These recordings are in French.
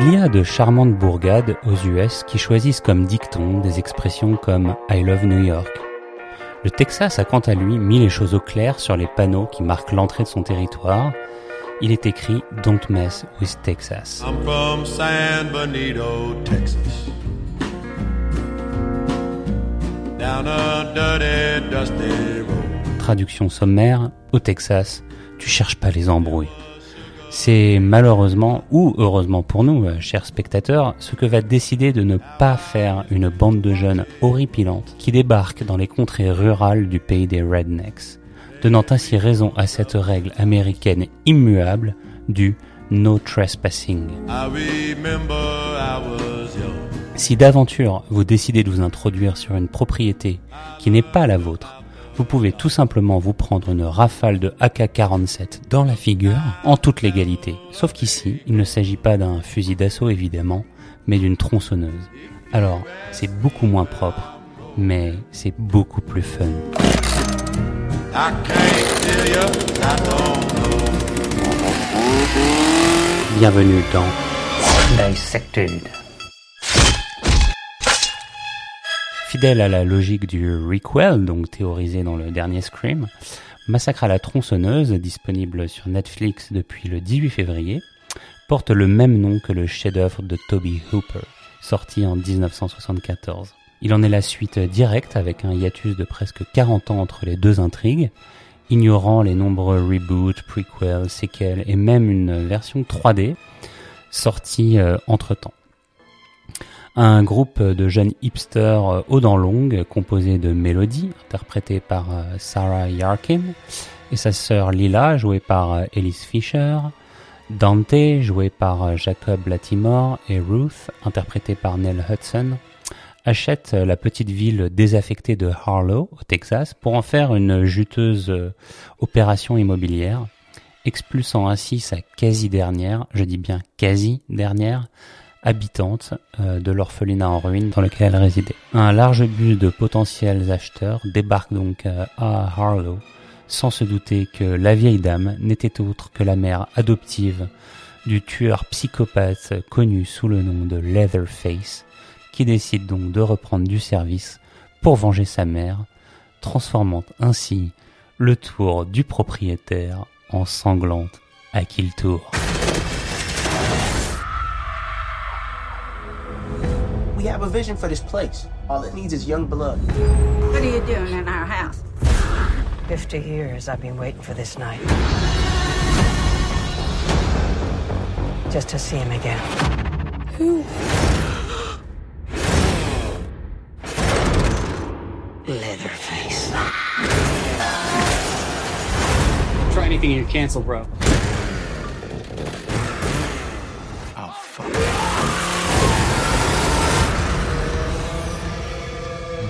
Il y a de charmantes bourgades aux US qui choisissent comme dicton des expressions comme I love New York. Le Texas a quant à lui mis les choses au clair sur les panneaux qui marquent l'entrée de son territoire. Il est écrit Don't mess with Texas. I'm from San Benito, Texas. Down a dirty, dusty road. Traduction sommaire, au Texas, tu cherches pas les embrouilles. C'est malheureusement, ou heureusement pour nous, euh, chers spectateurs, ce que va décider de ne pas faire une bande de jeunes horripilantes qui débarquent dans les contrées rurales du pays des rednecks, donnant ainsi raison à cette règle américaine immuable du no trespassing. Si d'aventure vous décidez de vous introduire sur une propriété qui n'est pas la vôtre, vous pouvez tout simplement vous prendre une rafale de AK-47 dans la figure en toute légalité. Sauf qu'ici, il ne s'agit pas d'un fusil d'assaut évidemment, mais d'une tronçonneuse. Alors, c'est beaucoup moins propre, mais c'est beaucoup plus fun. Bienvenue dans Dissected. Fidèle à la logique du requel, donc théorisé dans le dernier Scream, Massacre à la tronçonneuse, disponible sur Netflix depuis le 18 février, porte le même nom que le chef-d'œuvre de Toby Hooper, sorti en 1974. Il en est la suite directe avec un hiatus de presque 40 ans entre les deux intrigues, ignorant les nombreux reboots, prequels, séquelles et même une version 3D sortie entre temps. Un groupe de jeunes hipsters euh, aux dents longues composé de Melody, interprétée par euh, Sarah Yarkin, et sa sœur Lila, jouée par euh, Elise Fisher, Dante, joué par euh, Jacob Latimore, et Ruth, interprétée par Nell Hudson, achète euh, la petite ville désaffectée de Harlow, au Texas, pour en faire une juteuse euh, opération immobilière, expulsant ainsi sa quasi-dernière, je dis bien quasi-dernière, habitante euh, de l'orphelinat en ruine dans lequel elle résidait. Un large bus de potentiels acheteurs débarque donc euh, à Harlow, sans se douter que la vieille dame n'était autre que la mère adoptive du tueur psychopathe connu sous le nom de Leatherface, qui décide donc de reprendre du service pour venger sa mère, transformant ainsi le tour du propriétaire en sanglante à qui le tour. We have a vision for this place. All it needs is young blood. What are you doing in our house? 50 years I've been waiting for this night. Just to see him again. Who? Leatherface. Try anything and you're canceled, bro. Oh, fuck.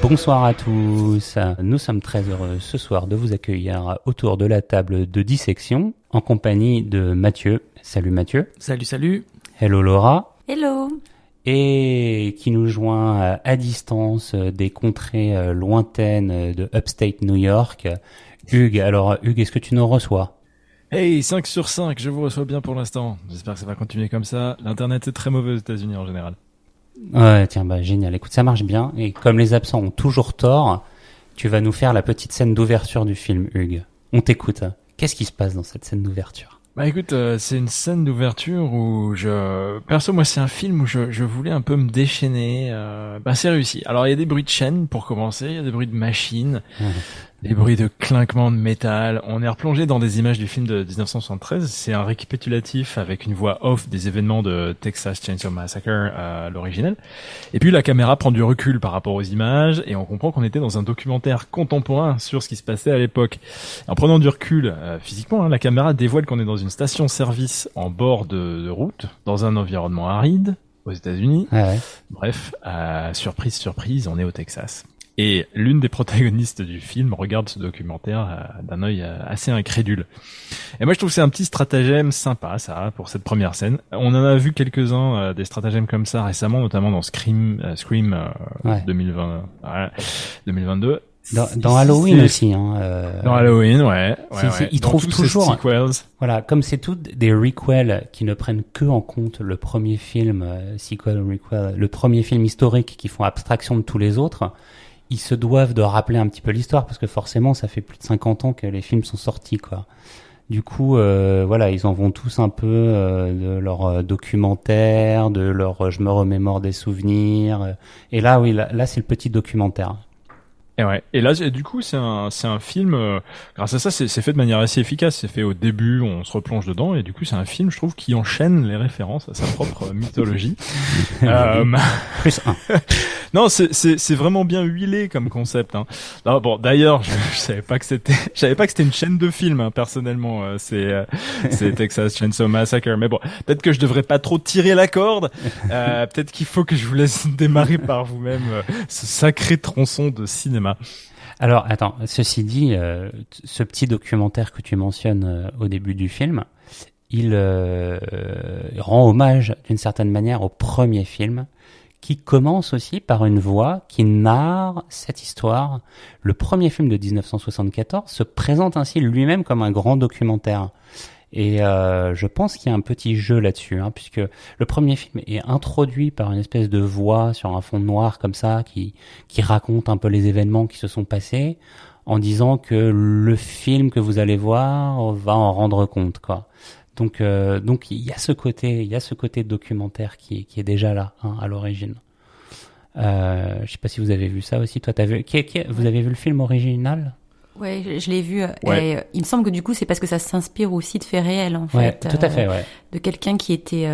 Bonsoir à tous. Nous sommes très heureux ce soir de vous accueillir autour de la table de dissection en compagnie de Mathieu. Salut Mathieu. Salut, salut. Hello Laura. Hello. Et qui nous joint à distance des contrées euh, lointaines de Upstate New York. Hugues, alors Hugues, est-ce que tu nous reçois? Hey, 5 sur 5, je vous reçois bien pour l'instant. J'espère que ça va continuer comme ça. L'internet est très mauvais aux États-Unis en général. Ouais, tiens, bah génial. Écoute, ça marche bien. Et comme les absents ont toujours tort, tu vas nous faire la petite scène d'ouverture du film, Hugues. On t'écoute. Qu'est-ce qui se passe dans cette scène d'ouverture? Bah écoute, euh, c'est une scène d'ouverture où je... Perso, moi, c'est un film où je, je voulais un peu me déchaîner. Euh... Bah c'est réussi. Alors, il y a des bruits de chaîne pour commencer, il y a des bruits de machines, des bruits de clinquement de métal. On est replongé dans des images du film de 1973. C'est un récapitulatif avec une voix off des événements de Texas Chainsaw Massacre à l'original. Et puis la caméra prend du recul par rapport aux images et on comprend qu'on était dans un documentaire contemporain sur ce qui se passait à l'époque. En prenant du recul euh, physiquement, hein, la caméra dévoile qu'on est dans une station-service en bord de, de route, dans un environnement aride aux États-Unis. Ouais. Bref, euh, surprise, surprise, on est au Texas. Et l'une des protagonistes du film regarde ce documentaire euh, d'un œil euh, assez incrédule. Et moi, je trouve que c'est un petit stratagème sympa, ça, pour cette première scène. On en a vu quelques-uns euh, des stratagèmes comme ça récemment, notamment dans Scream, Scream euh, Ouais. 2020, ouais, 2022. Dans, Halloween aussi. Hein, Dans Halloween, ouais. ils Dans trouvent toujours- sequels. Voilà, comme c'est toutes des requels qui ne prennent que en compte le premier film, sequel requel, le premier film historique qui font abstraction de tous les autres, ils se doivent de rappeler un petit peu l'histoire parce que forcément ça fait plus de 50 ans que les films sont sortis quoi. Du coup, euh, voilà, ils en vont tous un peu euh, de leur euh, documentaire, de leur euh, je me remémore des souvenirs. euh, et là, oui, là, là c'est le petit documentaire. Et ouais. Et là, du coup, c'est un, c'est un film. euh, grâce à ça, c'est c'est fait de manière assez efficace. C'est fait au début, on se replonge dedans, et du coup, c'est un film, je trouve, qui enchaîne les références à sa propre mythologie. Euh, Plus un. non, c'est vraiment bien huilé comme concept. Hein. Non, bon, d'ailleurs, je, je savais pas que c'était, je savais pas que c'était une chaîne de films. hein, personnellement, euh, c'est euh, c'est Texas Chainsaw Massacre. Mais bon, peut-être que je devrais pas trop tirer la corde. Euh, peut-être qu'il faut que je vous laisse démarrer par vous-même euh, ce sacré tronçon de cinéma. Alors, attends, ceci dit, euh, ce petit documentaire que tu mentionnes euh, au début du film, il euh, rend hommage d'une certaine manière au premier film, qui commence aussi par une voix qui narre cette histoire. Le premier film de 1974 se présente ainsi lui-même comme un grand documentaire. Et euh, je pense qu'il y a un petit jeu là-dessus, hein, puisque le premier film est introduit par une espèce de voix sur un fond noir comme ça, qui, qui raconte un peu les événements qui se sont passés, en disant que le film que vous allez voir va en rendre compte, quoi. Donc, euh, donc il y a ce côté, il y a ce côté documentaire qui, est- qui est déjà là hein, à l'origine. Euh, je sais pas si vous avez vu ça aussi. Toi, t'as vu qui, qui- Vous avez vu le film original? Ouais, je, je l'ai vu. euh, Ouais. et, euh, il me semble que du coup, c'est parce que ça s'inspire aussi de faits réels, en Ouais, fait. tout à fait, ouais. De quelqu'un qui était,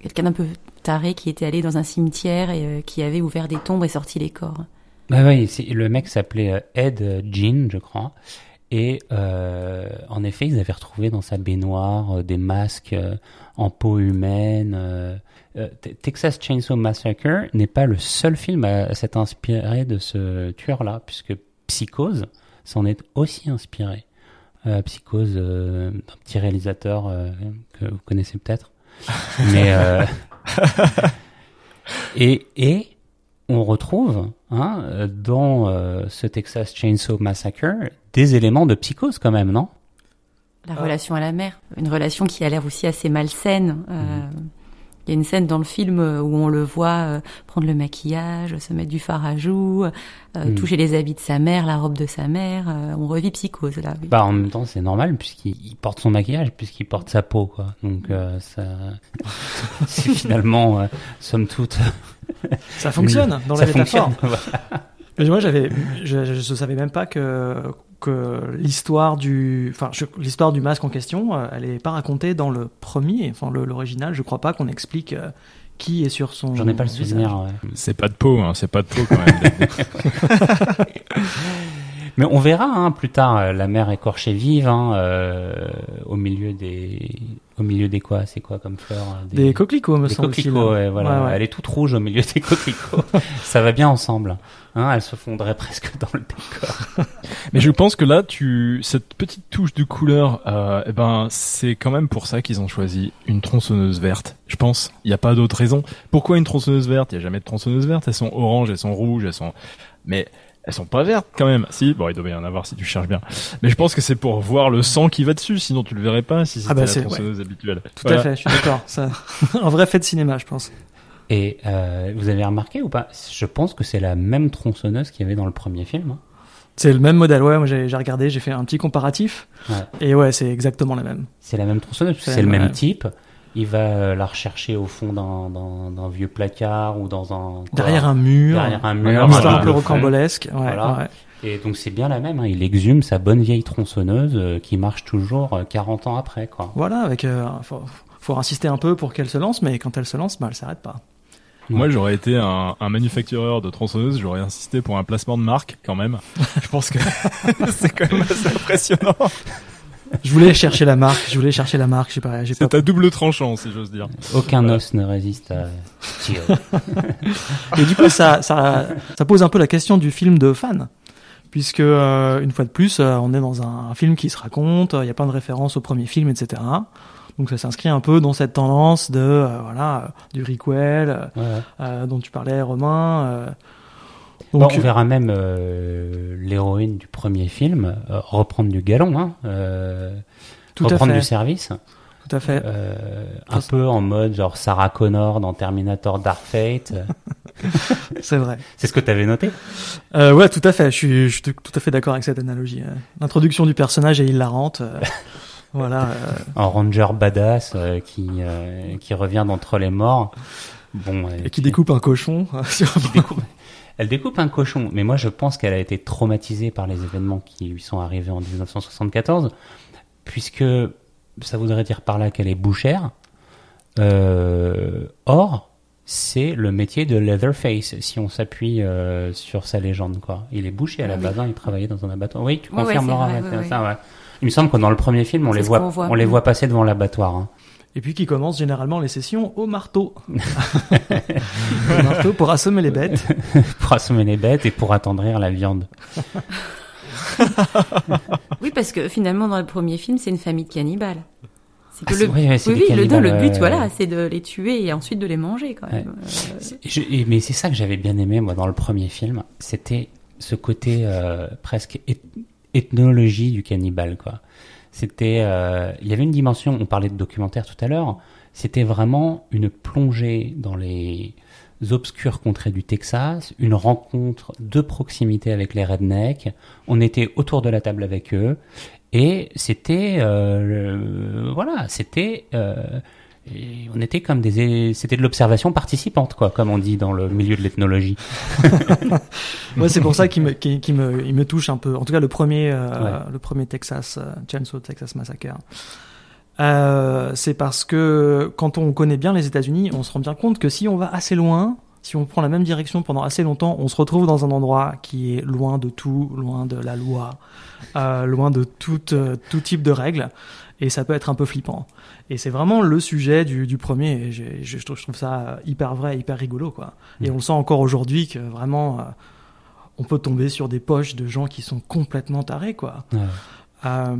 quelqu'un d'un peu taré, qui était allé dans un cimetière et qui avait ouvert des tombes et sorti les corps. Bah oui, le mec s'appelait Ed Jean, je crois. Et euh, en effet, ils avaient retrouvé dans sa baignoire euh, des masques euh, en peau humaine. euh, Te- Texas Chainsaw Massacre n'est pas le seul film à, à s'être inspiré de ce tueur-là, puisque Psychose s'en est aussi inspiré. Euh, Psychose, euh, un petit réalisateur que vous connaissez peut-être. Mais euh, et, et on retrouve hein, dans euh, ce Texas Chainsaw Massacre des éléments de psychose quand même, non? La relation à la mère, une relation qui a l'air aussi assez malsaine. Euh, Il y a une scène dans le film euh, où on le voit euh, prendre le maquillage, se mettre du fard à joues, euh, Mm. toucher les habits de sa mère, la robe de sa mère. euh, on revit psychose là. Oui. Bah en même temps c'est normal puisqu'il il porte son maquillage puisqu'il porte sa peau quoi. Donc euh, ça c'est finalement euh, somme toute Ça fonctionne dans ça la métaphore. fonctionne. Voilà. Mais moi, j'avais, je, je, je savais même pas que que l'histoire du, enfin, je- l'histoire du masque en question, euh, elle est pas racontée dans le premier, enfin le- l'original. Je crois pas qu'on explique euh, qui est sur son. J'en ai pas le visage. souvenir. ouais. C'est pas de peau, hein, c'est pas de peau quand même. Mais on verra hein, plus tard euh, la mère écorchée vive hein, euh, au milieu des au milieu des quoi? C'est quoi comme fleurs hein, Des coquelicots, me Des semble-t-il. coquelicots, ouais, voilà. Ouais, ouais. Elle est toute rouge au milieu des coquelicots. ça va bien ensemble. Hein, elle se fondrait presque dans le décor. Mais je pense que là, tu cette petite touche de couleur, euh, eh ben, c'est quand même pour ça qu'ils ont choisi une tronçonneuse verte. Je pense. Il n'y a pas d'autre raison. Pourquoi une tronçonneuse verte? Il n'y a jamais de tronçonneuse verte. Elles sont oranges, elles sont rouges, elles sont. Mais elles sont pas vertes quand même. Si, bon, il doit y en avoir si tu cherches bien. Mais je pense que c'est pour voir le sang qui va dessus. Sinon, tu le verrais pas si c'était Ah bah, la c'est- tronçonneuse habituelle. Tout Voilà. à fait, je suis d'accord. Ça, un vrai fait de cinéma, je pense. Et euh, vous avez remarqué ou pas? Je pense que c'est la même tronçonneuse qu'il y avait dans le premier film. hein. C'est le même modèle, ouais. Moi, j'ai regardé, j'ai fait un petit comparatif, Ouais. et ouais, c'est exactement la même. C'est la même tronçonneuse, C'est c'est le même ouais. type. Il va euh, la rechercher au fond d'un- vieux placard ou dans un... quoi, Derrière un mur, Derrière un une mur. histoire voilà, un peu rocambolesque. Ouais, Voilà. ouais. Et donc c'est bien la même. hein. Il exhume sa bonne vieille tronçonneuse euh, qui marche toujours euh, 40 ans après. quoi. Voilà, avec, euh, faut, faut insister un peu pour qu'elle se lance, mais quand elle se lance, bah, elle s'arrête pas. Moi, j'aurais été un, un manufactureur de tronçonneuses, j'aurais insisté pour un placement de marque quand même. Je pense que c'est quand même assez impressionnant. Je voulais chercher la marque, je voulais chercher la marque, j'ai pas, j'ai pas. C'est à double tranchant, si j'ose dire. Aucun os ne résiste à Tio. Et du coup, ça, ça, ça pose un peu la question du film de fan. Puisque, euh, une fois de plus, euh, on est dans un, un film qui se raconte, euh, il y a plein de références au premier film, etc. Donc ça s'inscrit un peu dans cette tendance de, euh, voilà, euh, du requel, euh, Ouais, dont tu parlais, Romain. euh. Bon, Donc, on verra même l'héroïne du premier film reprendre du galon, hein, tout à reprendre fait. du service, Tout à fait. un peu en mode genre Sarah Connor dans Terminator Dark Fate. C'est vrai. C'est ce que tu avais noté? Euh, ouais, tout à fait. Je suis, je suis tout à fait d'accord avec cette analogie. L'introduction du personnage est hilarante. voilà. euh, Un ranger badass euh, qui euh, qui revient d'entre les morts. Bon, et qui découpe un cochon. sur- qui découpe- Elle découpe un cochon, mais moi je pense qu'elle a été traumatisée par les événements qui lui sont arrivés en 1974, puisque ça voudrait dire par là qu'elle est bouchère. Euh, or, c'est le métier de Leatherface, si on s'appuie euh, sur sa légende. quoi. Il est bouché à la Ah oui. base, hein, il travaillait dans un abattoir. Oui, tu confirmes, Laura, vrai, ouais, ouais, c'est ça, ouais. Il me semble que dans le premier film, on les voit, on les voit passer devant l'abattoir. hein. Et puis qui commence généralement les sessions au marteau. au marteau pour assommer les bêtes. pour assommer les bêtes et pour attendrir la viande. Oui, parce que finalement, dans le premier film, c'est une famille de cannibales. C'est que Ah, le, ouais, oui, le, but, euh, voilà, c'est de les tuer et ensuite de les manger, quand même. Euh, Je- mais c'est ça que j'avais bien aimé moi dans le premier film, c'était ce côté euh, presque ethnologie du cannibale quoi. C'était, euh, il y avait une dimension. On parlait de documentaire tout à l'heure. C'était vraiment une plongée dans les obscures contrées du Texas, une rencontre de proximité avec les rednecks. On était autour de la table avec eux et c'était, euh, voilà, c'était. Et on était comme des, c'était de l'observation participante, quoi, comme on dit dans le milieu de l'ethnologie. Ouais, c'est pour ça qu'il me, me, il me touche un peu. En tout cas, le premier, euh, Ouais. le premier Texas, euh, Chainsaw Texas Massacre. Euh, c'est parce que quand on connaît bien les États-Unis, on se rend bien compte que si on va assez loin, si on prend la même direction pendant assez longtemps, on se retrouve dans un endroit qui est loin de tout, loin de la loi, euh, loin de tout, euh, tout type de règles, et ça peut être un peu flippant. Et c'est vraiment le sujet du, du premier. Et je, je trouve- je trouve ça hyper vrai, hyper rigolo, quoi. Et on le sent encore aujourd'hui que vraiment, euh, on peut tomber sur des poches de gens qui sont complètement tarés, quoi. Ouais. Euh,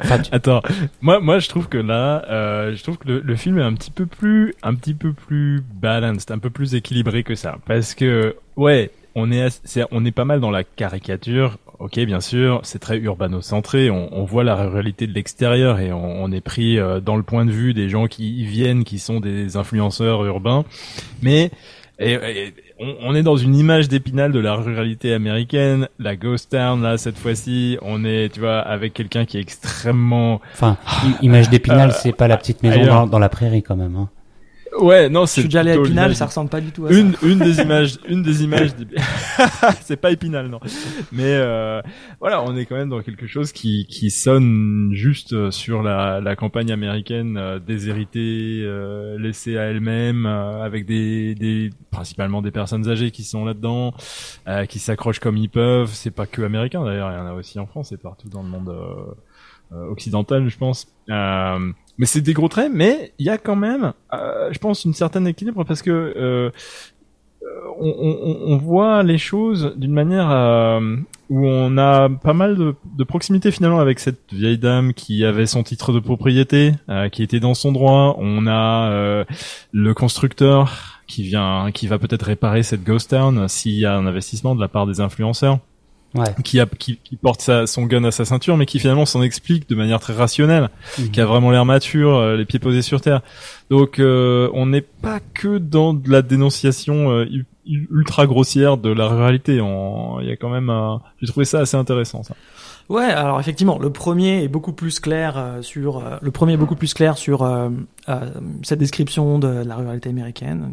Enfin, tu- Attends, moi, moi, je trouve que là, euh, je trouve que le, le film est un petit peu plus, un petit peu plus balanced, un peu plus équilibré que ça, parce que ouais, on est, on est pas mal dans la caricature. Ok, bien sûr, c'est très urbano-centré. On, on voit la réalité de l'extérieur et on, on est pris euh, dans le point de vue des gens qui y viennent, qui sont des influenceurs urbains. Mais et, et on, on est dans une image d'épinal de la ruralité américaine, la ghost town là cette fois-ci, on est tu vois avec quelqu'un qui est extrêmement enfin, image d'Épinal, Euh, c'est pas la petite maison dans, dans la prairie quand même. Hein. Ouais non je c'est suis déjà allé à Épinal, ça ressemble pas du tout à ça. une une des images une des images c'est pas épinal non. Mais euh, voilà on est quand même dans quelque chose qui qui sonne juste euh, sur la la campagne américaine euh, déshéritée euh, laissée à elle-même euh, avec des des principalement des personnes âgées qui sont là-dedans euh, qui s'accrochent comme ils peuvent. C'est pas que américain d'ailleurs il y en a aussi en France et partout dans le monde occidental je pense. Euh, mais c'est des gros traits, mais il y a quand même, euh, je pense, une certaine équilibre parce que euh, euh, on, voit les choses d'une manière où on a pas mal de, de proximité finalement avec cette vieille dame qui avait son titre de propriété, qui était dans son droit. On a le constructeur qui vient, qui va peut-être réparer cette ghost town s'il y a un investissement de la part des influenceurs Ouais. qui, a, qui, qui porte sa, son gun à sa ceinture, mais qui finalement s'en explique de manière très rationnelle, Mhm. qui a vraiment l'air mature, euh, les pieds posés sur terre. Donc euh, on n'est pas que dans de la dénonciation euh, ultra grossière de la ruralité. On- Il y a quand même, un- j'ai trouvé ça assez intéressant. Ça. Ouais, alors effectivement, le premier est beaucoup plus clair euh, sur euh, le premier est beaucoup plus clair sur euh, euh, cette description de la ruralité américaine.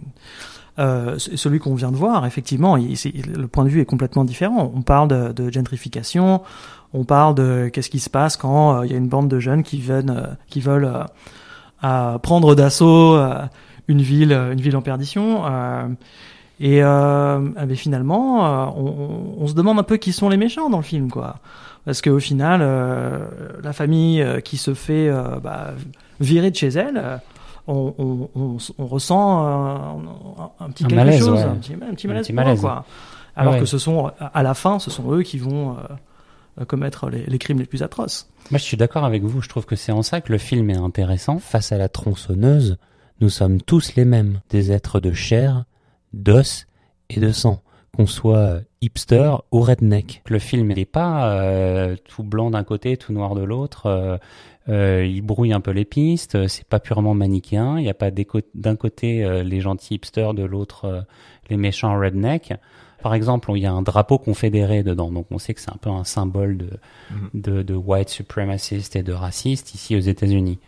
Euh, celui qu'on vient de voir, effectivement, le point de vue est complètement différent. On parle de, gentrification, on parle de qu'est-ce qui se passe quand euh, il y a une bande de jeunes qui viennent, euh, qui veulent euh, prendre d'assaut une ville, une ville en perdition. et euh, eh finalement, on, on- se demande un peu qui sont les méchants dans le film, quoi. Parce qu'au final, la famille qui se fait bah, virer de chez elle, on, on, on, on ressent euh, un, un petit Un quelque malaise, chose, ouais. un petit, un petit Un malaise, petit eux, quoi. Alors Ouais. que ce sont, à la fin, ce sont eux qui vont euh, euh, commettre les, les crimes les plus atroces. Moi, je suis d'accord avec vous. Je trouve que c'est en ça que le film est intéressant. Face à la tronçonneuse, nous sommes tous les mêmes, des êtres de chair, d'os et de sang. Qu'on soit hipster ou redneck. Le film n'est pas euh, tout blanc d'un côté, tout noir de l'autre. Euh, euh, il brouille un peu les pistes. C'est pas purement manichéen. Il n'y a pas d'un côté euh, les gentils hipsters, de l'autre euh, les méchants redneck. Par exemple, il y a un drapeau confédéré dedans, donc on sait que c'est un peu un symbole de, de, de white supremacist et de raciste ici aux États-Unis.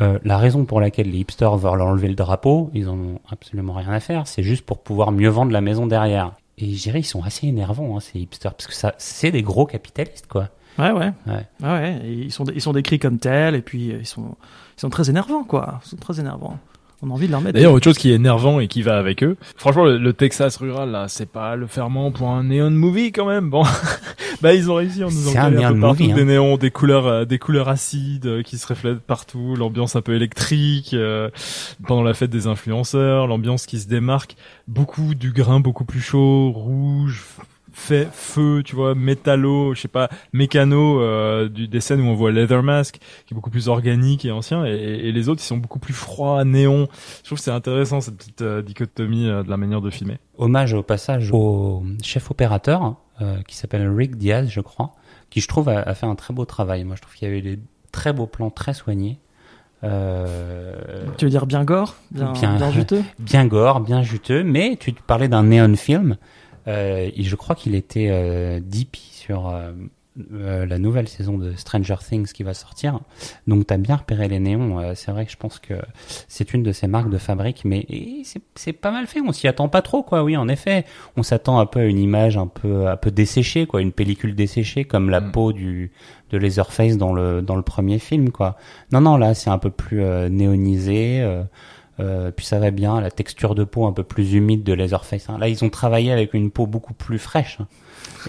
Euh, la raison pour laquelle les hipsters veulent enlever le drapeau, ils en ont absolument rien à faire, c'est juste pour pouvoir mieux vendre la maison derrière. Et je dirais, ils sont assez énervants, hein, ces hipsters, parce que ça, c'est des gros capitalistes, quoi. Ouais, ouais. Ouais. Ouais, ouais. Ils sont, ils sont décrits comme tels, et puis euh, ils sont, ils sont très énervants, quoi. Ils sont très énervants. On a envie de leur mettre. D'ailleurs, autre chose qui est énervant et qui va avec eux. Franchement, le, le Texas rural, là, c'est pas le ferment pour un neon movie quand même. Bon, bah ils ont réussi en nous C'est en un coller un neon peu partout movie, hein. des néons, des couleurs, euh, des couleurs acides euh, qui se reflètent partout, l'ambiance un peu électrique euh, pendant la fête des influenceurs, l'ambiance qui se démarque, beaucoup du grain beaucoup plus chaud, rouge. Fait feu, tu vois, métallo, je sais pas, mécano, euh, du, des scènes où on voit Leather Mask, qui est beaucoup plus organique et ancien, et, et les autres, ils sont beaucoup plus froids, néons, je trouve que c'est intéressant cette petite euh, dichotomie euh, de la manière de filmer. Hommage au passage au chef opérateur, euh, qui s'appelle Rick Diaz, je crois, qui je trouve a, a fait un très beau travail. Moi, je trouve qu'il y avait des très beaux plans très soignés. Euh, Tu veux dire bien gore, bien, Bien- bien, juteux? bien gore, bien juteux, mais tu te parlais d'un néon film, euh, et je crois qu'il était euh, DP sur euh, euh, la nouvelle saison de Stranger Things qui va sortir. Donc t'as bien repéré les néons. euh, c'est vrai que je pense que c'est une de ces marques de fabrique, mais c'est pas mal fait. On s'y attend pas trop, quoi. Oui, en effet, on s'attend un peu à une image un peu un peu desséchée, quoi, une pellicule desséchée comme la Mm. peau du de Leatherface dans le dans le premier film, quoi. Non, non, là c'est un peu plus euh, néonisé. Euh, puis ça va bien, la texture de peau un peu plus humide de Leatherface. hein. Là, ils ont travaillé avec une peau beaucoup plus fraîche. hein.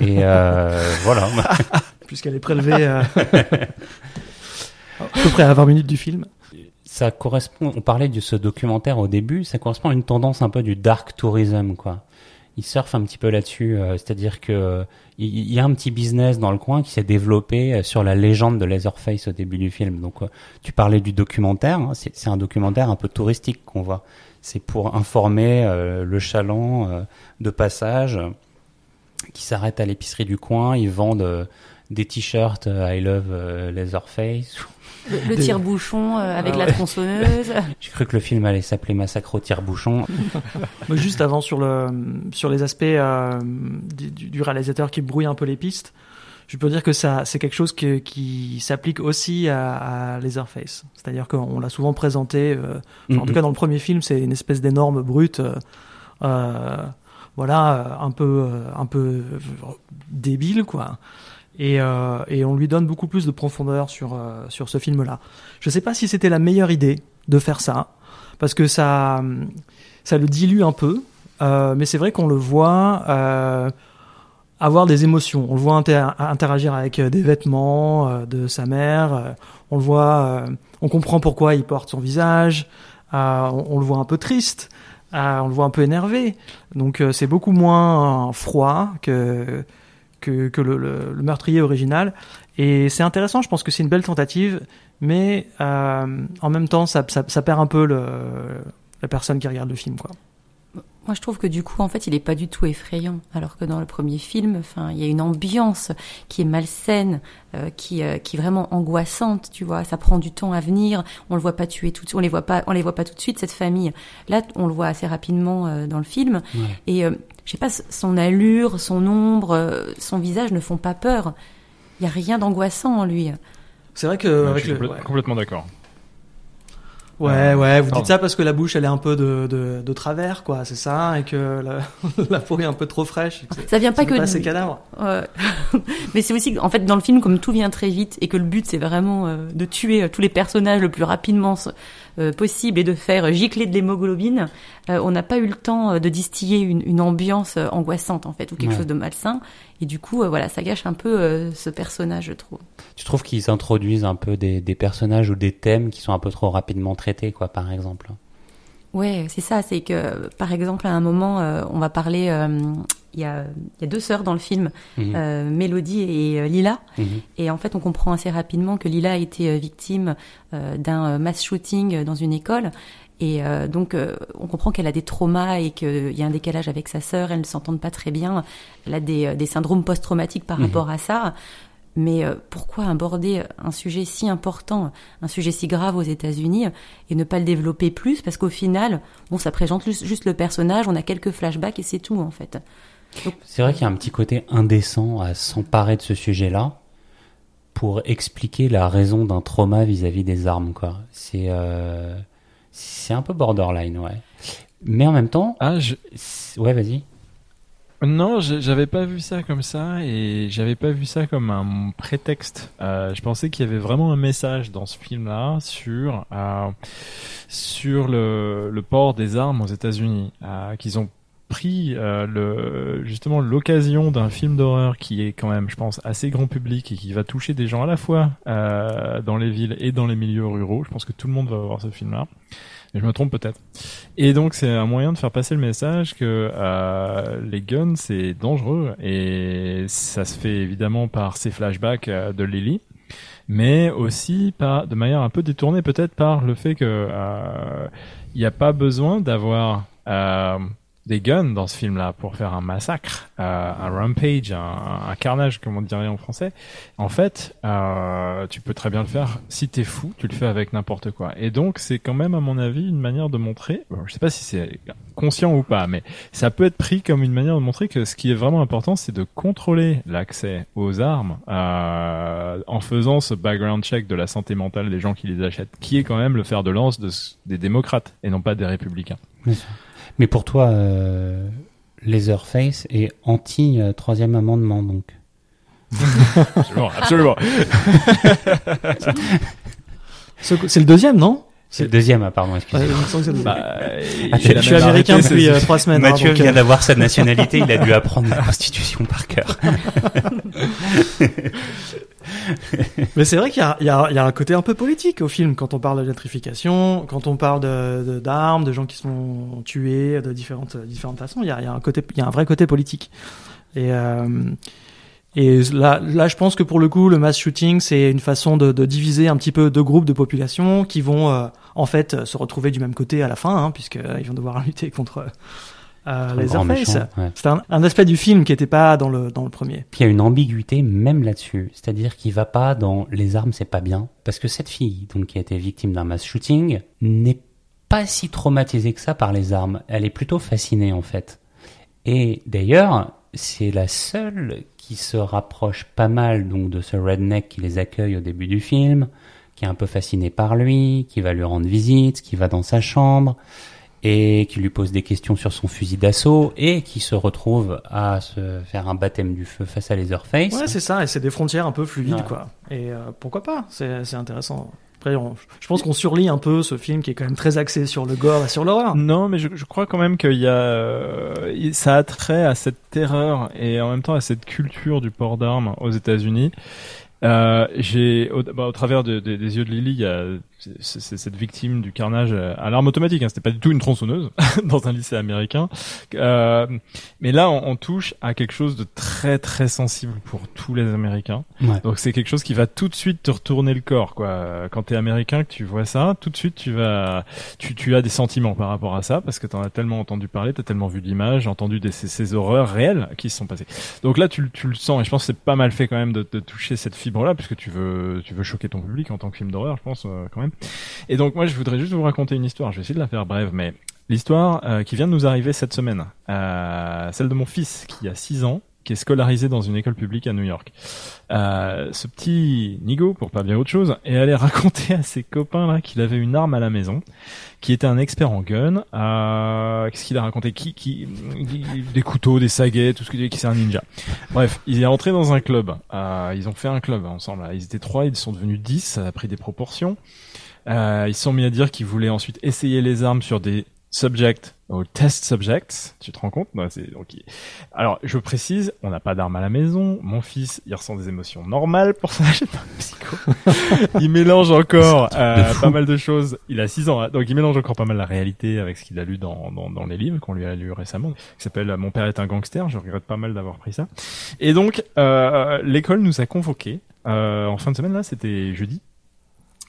Et euh, voilà. puisqu'elle est prélevée euh, à peu près à 20 minutes du film. Ça correspond. On parlait de ce documentaire au début. Ça correspond à une tendance un peu du dark tourism, quoi. Ils surfent un petit peu là-dessus, euh, c'est-à-dire que euh, il il y a un petit business dans le coin qui s'est développé euh, sur la légende de Leatherface au début du film. Donc, euh, tu parlais du documentaire. hein, c'est un documentaire un peu touristique qu'on voit. C'est pour informer le chaland de passage qui s'arrête à l'épicerie du coin. Ils vendent des t-shirts I love Leatherface. Le, tire-bouchon euh, avec Ah la tronçonneuse. J'ai cru que le film allait s'appeler Massacre au tire-bouchon. Juste avant sur le sur les aspects euh, du, du- réalisateur qui brouille un peu les pistes, je peux dire que ça c'est quelque chose que- qui s'applique aussi à, à Leatherface. C'est-à-dire qu'on l'a souvent présenté, euh, en tout cas dans le premier film, c'est une espèce d'énorme brute, euh, euh, voilà, euh, un peu euh, un peu débile quoi. Et, euh, et on lui donne beaucoup plus de profondeur sur euh, sur ce film-là. Je sais pas si c'était la meilleure idée de faire ça, parce que ça ça le dilue un peu, euh, mais c'est vrai qu'on le voit euh, avoir des émotions. On le voit inter- interagir avec euh, des vêtements euh, de sa mère. on le voit, on comprend pourquoi il porte son visage. on, on le voit un peu triste. on le voit un peu énervé. Donc c'est beaucoup moins froid que que, le, le- meurtrier original. Et c'est intéressant. Je pense que c'est une belle tentative, mais euh, en même temps, ça, perd un peu la personne qui regarde le film. Moi, je trouve que du coup, en fait, il est pas du tout effrayant. Alors que dans le premier film, enfin, il y a une ambiance qui est malsaine, euh, qui, euh, qui est vraiment angoissante. Tu vois, ça prend du temps à venir. On le voit pas tuer tout, on les voit pas, on les voit pas tout de suite cette famille. Là, on le voit assez rapidement euh, dans le film. Ouais. Et euh, je sais pas, son allure, son ombre, euh, son visage ne font pas peur. Il y a rien d'angoissant en lui. C'est vrai que Ouais, avec je suis le, complè- ouais. complètement d'accord. Ouais, ouais, vous dites ça parce que la bouche elle est un peu de, de, de travers, quoi, c'est ça, et que la, la peau est un peu trop fraîche. Ça vient pas ça que de ces cadavres. Ouais. Mais c'est aussi, en fait, dans le film, comme tout vient très vite et que le but c'est vraiment euh, de tuer euh, tous les personnages le plus rapidement euh, possible et de faire gicler de l'hémoglobine, euh, on n'a pas eu le temps euh, de distiller une, une ambiance euh, angoissante en fait ou quelque Ouais. chose de malsain. Et du coup, euh, voilà, ça gâche un peu euh, ce personnage, je trouve. Tu trouves qu'ils introduisent un peu des, des personnages ou des thèmes qui sont un peu trop rapidement traités, quoi, par exemple? Ouais, c'est ça. C'est que, par exemple, à un moment, euh, on va parler euh, il y a, il y a deux sœurs dans le film, Mhm. euh, Mélodie et euh, Lila. Mhm. Et en fait, on comprend assez rapidement que Lila a été victime euh, d'un mass shooting dans une école. Et donc, on comprend qu'elle a des traumas et qu'il y a un décalage avec sa sœur. Elles ne s'entendent pas très bien. Elle a des, des syndromes post-traumatiques par Mhm. rapport à ça. Mais euh, pourquoi aborder un sujet si important, un sujet si grave aux États-Unis et ne pas le développer plus? Parce qu'au final, bon, ça présente juste le personnage, on a quelques flashbacks et c'est tout en fait. C'est vrai qu'il y a un petit côté indécent à s'emparer de ce sujet-là pour expliquer la raison d'un trauma vis-à-vis des armes, quoi. C'est euh, c'est un peu borderline, ouais. Mais en même temps, Ah, je... ouais, vas-y. Non, j'avais pas vu ça comme ça et j'avais pas vu ça comme un prétexte. Euh, je pensais qu'il y avait vraiment un message dans ce film-là sur euh, sur le, le port des armes aux États-Unis, euh, qu'ils ont pris euh, le justement l'occasion d'un film d'horreur qui est quand même, je pense, assez grand public et qui va toucher des gens à la fois euh, dans les villes et dans les milieux ruraux. Je pense que tout le monde va voir ce film-là. Mais je me trompe peut-être. Et donc c'est un moyen de faire passer le message que euh, les guns c'est dangereux et ça se fait évidemment par ces flashbacks euh, de Lily, mais aussi par de manière un peu détournée peut-être par le fait que euh, n'y a pas besoin d'avoir euh, des guns dans ce film-là pour faire un massacre, euh, un rampage, un, un carnage comme on dirait en français. En fait, euh, tu peux très bien le faire si t'es fou, tu le fais avec n'importe quoi. Et donc c'est quand même à mon avis une manière de montrer, bon, je sais pas si c'est conscient ou pas, mais ça peut être pris comme une manière de montrer que ce qui est vraiment important, c'est de contrôler l'accès aux armes euh, en faisant ce background check de la santé mentale des gens qui les achètent, qui est quand même le fer de lance des démocrates et non pas des républicains. Mais pour toi, euh, Leatherface est anti euh, troisième amendement, donc. Absolument, absolument. Ce- C'est le deuxième, non? C'est le deuxième, ah, pardon, excusez-moi. Bah, Ah, je suis américain depuis euh, trois semaines. hein, Mathieu donc, vient euh, d'avoir sa nationalité, il a dû apprendre la Constitution par cœur. Mais c'est vrai qu'il y y, y a un côté un peu politique au film quand on parle de gentrification, quand on parle de de- d'armes, de, gens qui sont tués de différentes différentes façons. Il y a, il y a un côté, il y a un vrai côté politique. Et euh, et là, là, je pense que pour le coup, le mass shooting, c'est une façon de, de diviser un petit peu deux groupes de population qui vont euh, en fait se retrouver du même côté à la fin, hein, puisqu'ils vont devoir lutter contre euh, les ouais. C'est un, un aspect du film qui n'était pas dans le dans le premier. Puis il y a une ambiguïté même là-dessus, c'est-à-dire qu'il va pas dans les armes, c'est pas bien, parce que cette fille, donc qui a été victime d'un mass shooting, n'est pas si traumatisée que ça par les armes. Elle est plutôt fascinée en fait. Et d'ailleurs, c'est la seule qui se rapproche pas mal donc de ce redneck qui les accueille au début du film, qui est un peu fasciné par lui, qui va lui rendre visite, qui va dans sa chambre et qui lui pose des questions sur son fusil d'assaut et qui se retrouve à se faire un baptême du feu face à Leatherface. Ouais, c'est ça, et c'est des frontières un peu fluides, Ouais. quoi. Et euh, pourquoi pas C'est c'est intéressant. Après, on- je pense qu'on surlit un peu ce film qui est quand même très axé sur le gore et sur l'horreur. Non, mais je, je crois quand même qu'il y a, euh, ça a trait à cette terreur et en même temps à cette culture du port d'armes aux États-Unis. Euh, j'ai au, bah, au travers de- de- des yeux de Lily, il y a cette victime du carnage à l'arme automatique. Hein, C'était pas du tout une tronçonneuse dans un lycée américain. Euh, mais là, on, on touche à quelque chose de très très sensible pour tous les Américains. Ouais. Donc c'est quelque chose qui va tout de suite te retourner le corps, quoi. Quand t'es américain, que tu vois ça, tout de suite tu vas, tu, tu as des sentiments par rapport à ça parce que t'en as tellement entendu parler, t'as tellement vu d'images, entendu des, ces, ces horreurs réelles qui se sont passées. Donc là, tu, le- tu le sens et je pense que c'est pas mal fait quand même de, de toucher cette fibre-là puisque tu veux, tu veux choquer ton public en tant que film d'horreur, je pense euh, quand même. Et donc moi, je voudrais juste vous raconter une histoire. Je vais essayer de la faire brève, mais l'histoire euh, qui vient de nous arriver cette semaine, euh, celle de mon fils qui a 6 ans, qui est scolarisé dans une école publique à New York. Euh, ce petit Nigo, pour pas dire autre chose, est allé raconter à ses copains là qu'il avait une arme à la maison, qui était un expert en gun. Euh, Qu'est-ce qu'il a raconté? Qui, qui, des couteaux, des saguets, tout ce que qui c'est un ninja. Bref, il est rentré dans un club. Euh, ils ont fait un club ensemble. Ils étaient trois, ils sont devenus dix. Ça a pris des proportions. Euh, ils se sont mis à dire qu'ils voulaient ensuite essayer les armes sur des subjects au test subject. Tu te rends compte? Non, donc. Alors, je précise, on n'a pas d'armes à la maison. Mon fils, il ressent des émotions normales pour ça. Psycho. il mélange encore euh, pas mal de choses. Il a 6 ans, hein, donc il mélange encore pas mal la réalité avec ce qu'il a lu dans, dans, dans les livres qu'on lui a lu récemment, qui s'appelle euh, Mon père est un gangster. Je regrette pas mal d'avoir pris ça. Et donc, euh, l'école nous a convoqués euh, en fin de semaine là, c'était jeudi.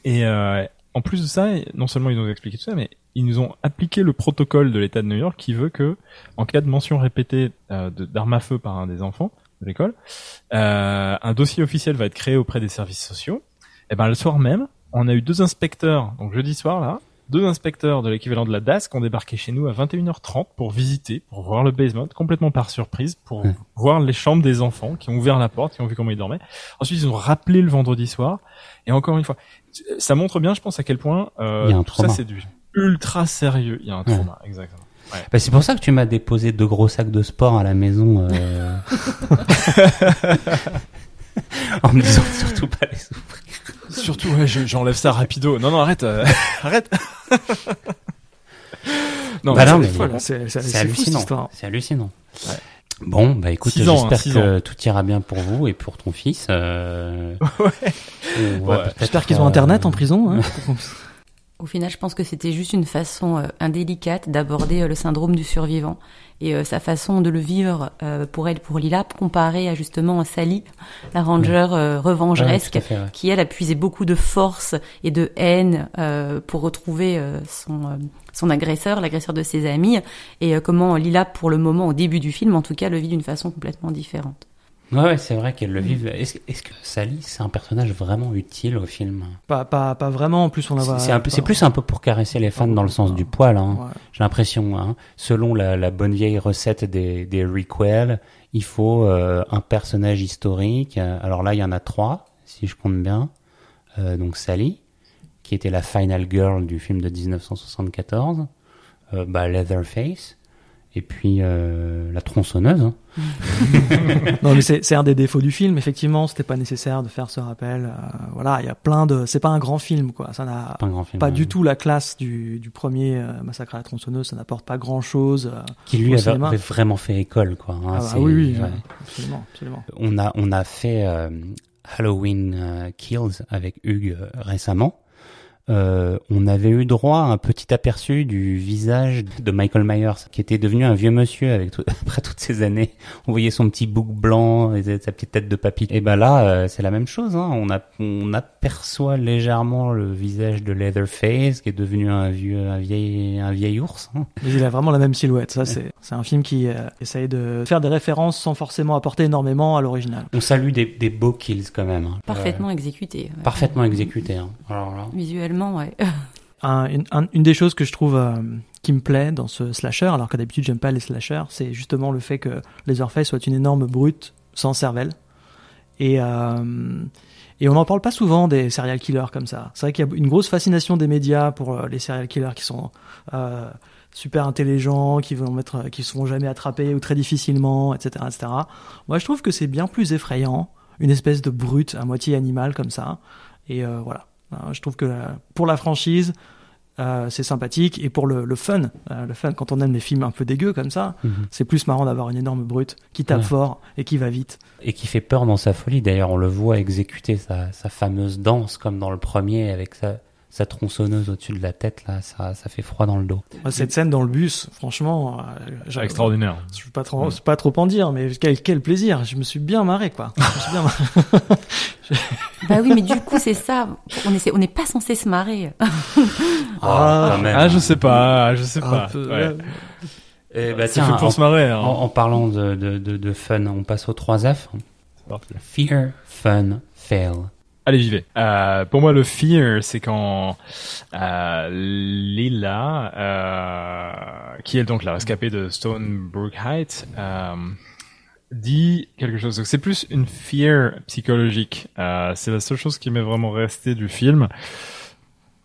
Et euh, en plus de ça, non seulement ils nous ont expliqué tout ça, mais ils nous ont appliqué le protocole de l'État de New York qui veut que, en cas de mention répétée euh, d'armes à feu par un des enfants de l'école, euh, un dossier officiel va être créé auprès des services sociaux. Et ben le soir même, on a eu deux inspecteurs, donc jeudi soir là, deux inspecteurs de l'équivalent de la DAS qui ont débarqué chez nous à 21h30 pour visiter, pour voir le basement, complètement par surprise, pour Ouais. voir les chambres des enfants, qui ont ouvert la porte, qui ont vu comment ils dormaient. Ensuite, ils ont rappelé le vendredi soir. Et encore une fois, ça montre bien, je pense, à quel point euh, Il y a un tout ça, c'est du ultra sérieux. Il y a un Ouais. trauma, exactement. Bah, c'est pour ça que tu m'as déposé deux gros sacs de sport à la maison. euh, en me disant surtout pas les ouvrir. Surtout, ouais, j'enlève ça rapido. Non, non, arrête, euh, arrête. non, Bah c'est hallucinant. C'est hallucinant. Ouais. Bon, bah écoute, j'espère hein, six que tout ira bien pour vous et pour ton fils. Euh... Ouais. J'espère qu'ils ont euh, internet en prison. Hein. Au final, je pense que c'était juste une façon euh, indélicate d'aborder euh, le syndrome du survivant et euh, sa façon de le vivre pour elle, pour Lila, comparée à justement Sally, la ranger euh, ouais, revengeresque, fait, ouais. qui elle a puisé beaucoup de force et de haine euh, pour retrouver euh, son euh, son agresseur, l'agresseur de ses amis, et euh, comment Lila, pour le moment, au début du film, en tout cas, le vit d'une façon complètement différente. Ouais, c'est vrai qu'elle le vive. Est-ce, est-ce que Sally, c'est un personnage vraiment utile au film? Pas, pas, pas vraiment. En plus, on la. C'est, plus un peu pour caresser les fans dans le sens du poil. Hein. Ouais. J'ai l'impression, hein, selon la, la bonne vieille recette des, des requels, il faut euh, un personnage historique. Alors là, il y en a trois, si je compte bien. Euh, donc Sally, qui était la final girl du film de 1974, euh, bah, Leatherface, et puis euh, la tronçonneuse. hein. Non, mais c'est c'est un des défauts du film. Effectivement, c'était pas nécessaire de faire ce rappel. Euh, voilà, il y a plein de. C'est pas un grand film, quoi. Ça n'a Pas un grand film. pas du tout la classe du, du premier euh, Massacre à la tronçonneuse. Ça n'apporte pas grand chose. Qui lui avait, vraiment fait école, quoi. hein. ah, bah oui, oui, ouais. absolument, absolument. On a, on a fait euh, Halloween euh, Kills avec Hugues euh, récemment. Euh, on avait eu droit à un petit aperçu du visage de Michael Myers, qui était devenu un vieux monsieur avec tout- après toutes ces années. On voyait son petit bouc blanc et sa petite tête de papy. Et ben là, euh, c'est la même chose. Hein. On, a, on aperçoit légèrement le visage de Leatherface, qui est devenu un vieux, un vieil, un vieil ours. hein. Mais il a vraiment la même silhouette. Ça, c'est c'est un film qui euh, essaye de faire des références sans forcément apporter énormément à l'original. On salue des, des beaux kills quand même. hein. Parfaitement exécuté. Euh, ouais. parfaitement exécuté. Hein. Alors là. Visuellement, une, un- une des choses que je trouve euh, qui me plaît dans ce slasher, alors que d'habitude j'aime pas les slashers, c'est justement le fait que Leatherface soit une énorme brute sans cervelle. Et, euh, et on n'en parle pas souvent des serial killers comme ça. C'est vrai qu'il y a une grosse fascination des médias pour euh, les serial killers qui sont super intelligents, qui vont mettre, qui se font jamais attraper ou très difficilement, etc., etc. Moi, je trouve que c'est bien plus effrayant, une espèce de brute à moitié animale comme ça. Et voilà. Euh, Je trouve que euh, pour la franchise, euh, c'est sympathique et pour le, le fun, euh, le fun quand on aime les films un peu dégueux comme ça, Mhm. c'est plus marrant d'avoir une énorme brute qui tape Ouais. fort et qui va vite. et qui fait peur dans sa folie. D'ailleurs, on le voit exécuter sa, sa fameuse danse comme dans le premier avec sa, sa tronçonneuse au-dessus de la tête. Là, ça, ça fait froid dans le dos. Cette scène dans le bus, franchement, euh, extraordinaire. Je veux pas trop, pas trop en dire, mais quel, quel plaisir. Je me suis bien marré, quoi. Je me suis bien marré. bah oui, mais du coup, c'est ça. On est, on n'est pas censé se marrer. Ah, quand même. Ah, je sais pas, je sais pas. peu, Ouais. ouais. Eh ben, C'est tiens, fait pour en, se marrer. Hein. en- en parlant de, de, de, de fun, on passe aux 3 F. Fear, fun, fail. Allez, j'y vais. Euh, pour moi, le fear, c'est quand euh, Lila, euh, qui est donc la rescapée de Stone Brook Heights, euh, dit quelque chose. C'est plus une fear psychologique. Euh, c'est la seule chose qui m'est vraiment restée du film,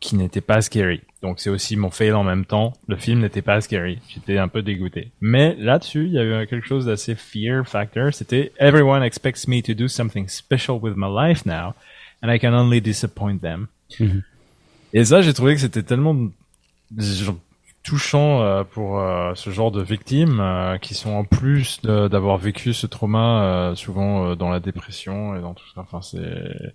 qui n'était pas scary. Donc c'est aussi mon fail en même temps. Le film n'était pas scary. J'étais un peu dégoûté. Mais là-dessus, il y avait quelque chose d'assez fear factor. C'était everyone expects me to do something special with my life now, and I can only disappoint them. Mhm. Et ça, j'ai trouvé que c'était tellement genre, touchant euh, pour euh, ce genre de victimes euh, qui sont en plus d'avoir vécu ce trauma euh, souvent euh, dans la dépression et dans tout ça. Enfin, c'est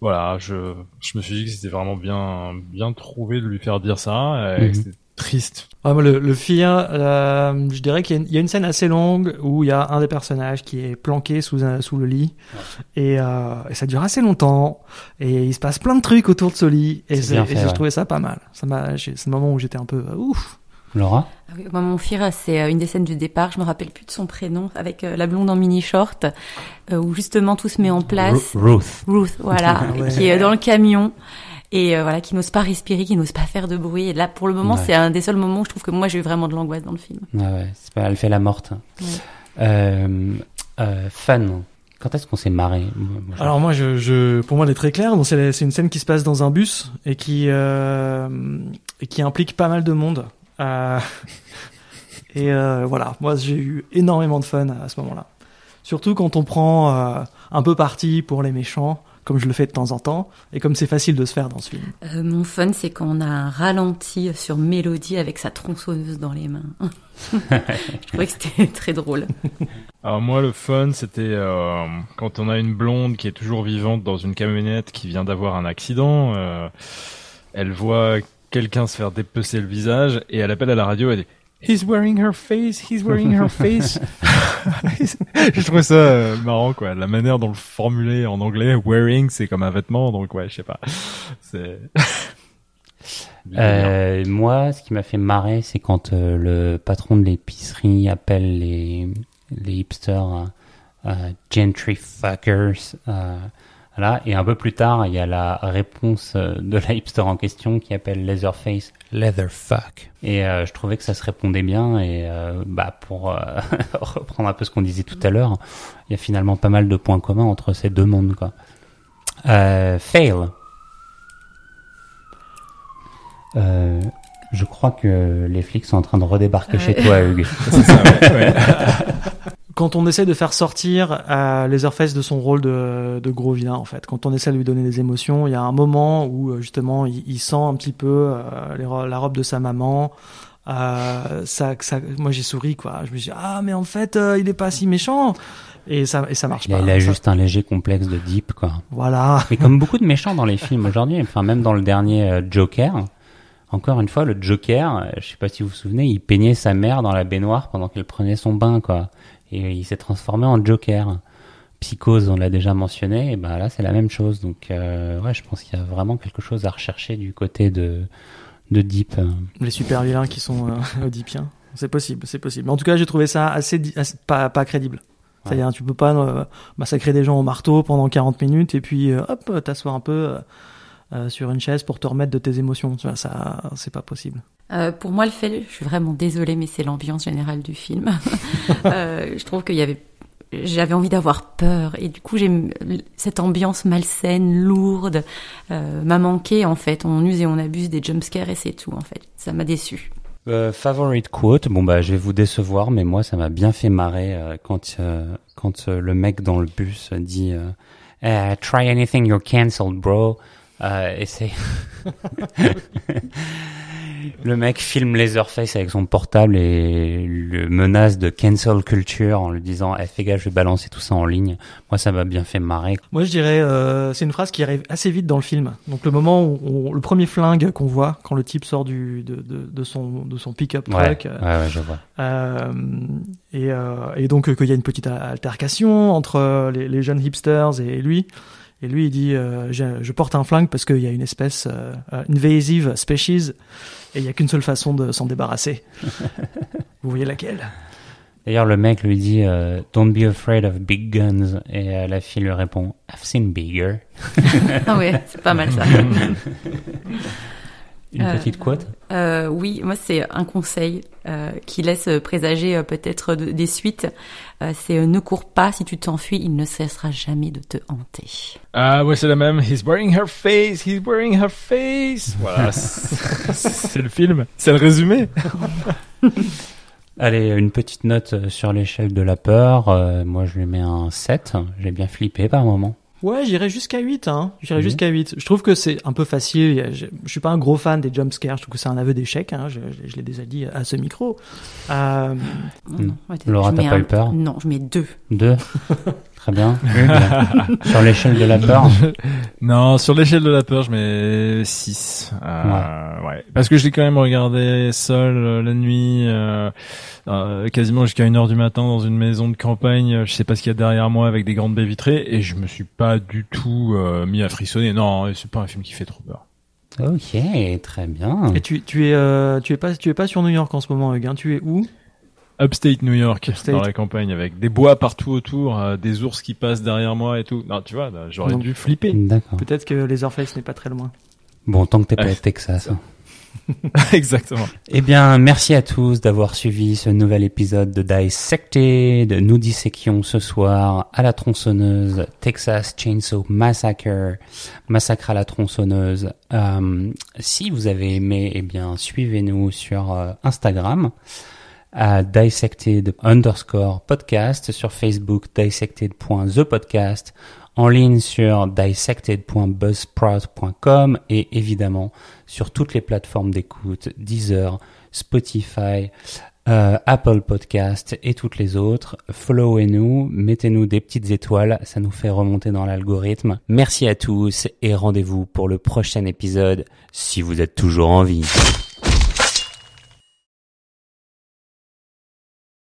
voilà, je je me suis dit que c'était vraiment bien bien trouvé de lui faire dire ça. Et triste. Ouais, moi, le, le fear, euh, je dirais qu'il y, a une- il y a une scène assez longue où il y a un des personnages qui est planqué sous, un, sous le lit et, euh, et ça dure assez longtemps et il se passe plein de trucs autour de ce lit et, j'ai ouais. trouvé ça pas mal. Ça m'a, j'ai- c'est le moment où j'étais un peu euh, ouf. Laura? Ah oui, moi, mon fear, c'est une des scènes du départ, je me rappelle plus de son prénom, avec euh, la blonde en mini short, euh, où justement tout se met en place. Ru- Ruth. Ruth, voilà, Ah ouais. qui est dans le camion et euh, voilà, qui n'ose pas respirer, qui n'ose pas faire de bruit. Et là, pour le moment, Ouais. c'est un des seuls moments où je trouve que moi j'ai eu vraiment de l'angoisse dans le film. Ouais, ouais, c'est pas, elle fait la morte. Ouais. Euh, euh, fun. Quand est-ce qu'on s'est marré? Moi, Alors moi, je, je, pour moi, elle est très claire. C'est, une scène qui se passe dans un bus et qui, euh, et qui implique pas mal de monde. Euh, et euh, voilà, moi j'ai eu énormément de fun à ce moment-là. Surtout quand on prend euh, un peu parti pour les méchants, comme je le fais de temps en temps, et comme c'est facile de se faire dans ce film. Euh, mon fun, c'est quand on a un ralenti sur Mélodie avec sa tronçonneuse dans les mains. je trouvais que c'était très drôle. Alors moi, le fun, c'était euh, quand on a une blonde qui est toujours vivante dans une camionnette qui vient d'avoir un accident. euh, elle voit quelqu'un se faire dépecer le visage et elle appelle à la radio. Elle dit He's wearing her face. He's wearing her face. je trouve ça euh, marrant, quoi. La manière dont le formuler en anglais, wearing, c'est comme un vêtement, donc ouais, je sais pas. C'est. Euh, moi, ce qui m'a fait marrer, c'est quand euh, le patron de l'épicerie appelle les, les hipsters euh, euh, gentry fuckers. Voilà. Et un peu plus tard, il y a la réponse euh, de la hipster en question qui appelle Leatherface Leatherfuck. Et euh, je trouvais que ça se répondait bien. Et euh, bah, pour euh, reprendre un peu ce qu'on disait tout à l'heure, il y a finalement pas mal de points communs entre ces deux mondes. Quoi. Euh, fail. Euh, je crois que les flics sont en train de redébarquer Ouais. chez toi, Hugues. Quand on essaie de faire sortir euh, Leatherface de son rôle de, de gros vilain, en fait, quand on essaie de lui donner des émotions, il y a un moment où euh, justement il, il sent un petit peu euh, la robe de sa maman. Euh, ça, ça, moi j'ai souri quoi. Je me suis dit, ah mais en fait il est pas si méchant et ça et ça marche Il a, pas. il a juste un léger complexe de deep, quoi. voilà. Mais comme beaucoup de méchants dans les films aujourd'hui, enfin même dans le dernier Joker, encore une fois, le Joker, je sais pas si vous vous souvenez, il peignait sa mère dans la baignoire pendant qu'elle prenait son bain, quoi. Et il s'est transformé en Joker. Psychose, on l'a déjà mentionné, et ben là c'est la même chose. Donc euh, ouais, je pense qu'il y a vraiment quelque chose à rechercher du côté de de Deep. Les super vilains qui sont euh. C'est possible, c'est possible. Mais en tout cas, j'ai trouvé ça assez, di- assez- pas, pas crédible. C'est-à-dire, tu peux pas euh, massacrer des gens au marteau pendant 40 minutes et puis euh, hop, t'asseoir un peu euh, sur une chaise pour te remettre de tes émotions. Ça, c'est pas possible. Euh, pour moi, le fait, je suis vraiment désolée, mais c'est l'ambiance générale du film. Euh, je trouve qu'il y avait, j'avais envie d'avoir peur et du coup, j'ai cette ambiance malsaine, lourde, euh, m'a manqué en fait. On use et on abuse des jumpscares et c'est tout en fait. Ça m'a déçu. Euh, favorite quote, bon bah je vais vous décevoir, mais moi ça m'a bien fait marrer euh, quand euh, quand euh, le mec dans le bus dit euh, Eh, try anything you're cancelled bro. Euh, et c'est le mec filme Laserface avec son portable et le menace de cancel culture en lui disant eh, fais gaffe je vais balancer tout ça en ligne. Moi ça m'a bien fait marrer. Moi, je dirais, euh, c'est une phrase qui arrive assez vite dans le film. Donc, le moment où on- le premier flingue qu'on voit quand le type sort du, de, de, de son, de son pick-up Ouais, truck. euh, ouais, ouais, je vois. Euh, et, euh, et donc euh, qu'il y a une petite altercation entre euh, les, les jeunes hipsters et lui. Et lui, il dit euh, je, je porte un flingue parce qu'il y a une espèce euh, euh, invasive species et il y a qu'une seule façon de s'en débarrasser. Vous voyez laquelle? D'ailleurs, le mec lui dit euh, Don't be afraid of big guns. Et euh, la fille lui répond I've seen bigger. Ah ouais, c'est pas mal ça. Une Euh, petite quote Euh, oui, moi c'est un conseil euh, qui laisse présager euh, peut-être de- des suites. Euh, c'est euh, ne cours pas si tu t'enfuis, il ne cessera jamais de te hanter. Ah ouais, c'est la même. He's wearing her face. He's wearing her face. Voilà, c'est le film. C'est le résumé. Allez, une petite note sur l'échelle de la peur. Euh, moi, je lui mets un 7. J'ai bien flippé par moment. Ouais, j'irais jusqu'à 8, hein. J'irais Mhm. jusqu'à 8. Je trouve que c'est un peu facile. Je, je suis pas un gros fan des jumpscares. Je trouve que c'est un aveu d'échec, hein. Je, je- je l'ai déjà dit à ce micro. Euh, Non, non, ouais, t'es- Laura, t'as pas un- eu peur? Non, je mets deux. Deux? Très bien. Sur l'échelle de la peur? Non, sur l'échelle de la peur, je mets 6. ouais. Parce que je l'ai quand même regardé seul euh, la nuit, euh, euh, quasiment jusqu'à une heure du matin dans une maison de campagne. Je sais pas ce qu'il y a derrière moi avec des grandes baies vitrées et je me suis pas du tout euh, mis à frissonner. Non, c'est pas un film qui fait trop peur. Ok, très bien. et tu, tu es, euh, tu es pas, tu es pas sur New York en ce moment, Hugues. hein. Tu es où? Upstate New York, Upstate. dans la campagne, avec des bois partout autour, euh, des ours qui passent derrière moi et tout. Non, tu vois, j'aurais dû flipper. D'accord. Peut-être que les Orpheus n'est pas très loin. Bon, tant que t'es pas au Texas. hein. Exactement. Eh bien, merci à tous d'avoir suivi ce nouvel épisode de Dissected. Nous disséquions ce soir à la tronçonneuse Texas Chainsaw Massacre, Massacre à la tronçonneuse. Euh, si vous avez aimé, eh bien, suivez-nous sur euh, Instagram à dissected underscore podcast, sur Facebook dissected.thepodcast, en ligne sur dissected.buzzsprout.com et évidemment sur toutes les plateformes d'écoute, Deezer, Spotify, euh, Apple Podcast et toutes les autres. Followez-nous, mettez-nous des petites étoiles, ça nous fait remonter dans l'algorithme. Merci à tous et rendez-vous pour le prochain épisode si vous êtes toujours en vie.